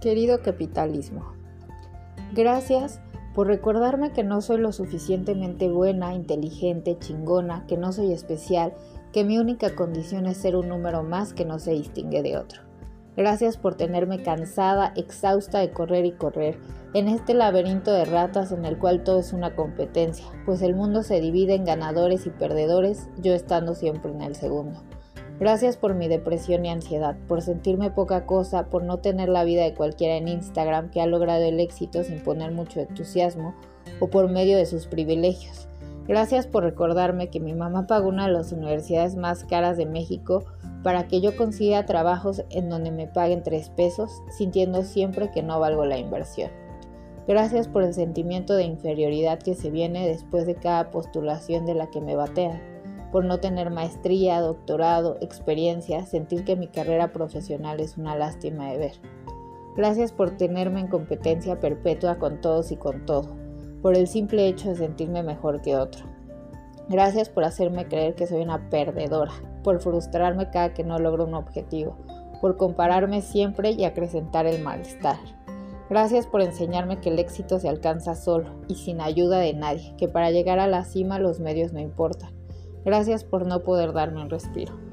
Querido capitalismo, gracias por recordarme que no soy lo suficientemente buena, inteligente, chingona, que no soy especial, que mi única condición es ser un número más que no se distingue de otro. Gracias por tenerme cansada, exhausta de correr y correr, en este laberinto de ratas en el cual todo es una competencia, pues el mundo se divide en ganadores y perdedores, yo estando siempre en el segundo. Gracias por mi depresión y ansiedad, por sentirme poca cosa, por no tener la vida de cualquiera en Instagram que ha logrado el éxito sin poner mucho entusiasmo o por medio de sus privilegios. Gracias por recordarme que mi mamá pagó una de las universidades más caras de México para que yo consiga trabajos en donde me paguen tres pesos, sintiendo siempre que no valgo la inversión. Gracias por el sentimiento de inferioridad que se viene después de cada postulación de la que me batean por no tener maestría, doctorado, experiencia, sentir que mi carrera profesional es una lástima de ver. Gracias por tenerme en competencia perpetua con todos y con todo, por el simple hecho de sentirme mejor que otro. Gracias por hacerme creer que soy una perdedora, por frustrarme cada que no logro un objetivo, por compararme siempre y acrecentar el malestar. Gracias por enseñarme que el éxito se alcanza solo y sin ayuda de nadie, que para llegar a la cima los medios no importan Gracias por no poder darme un respiro.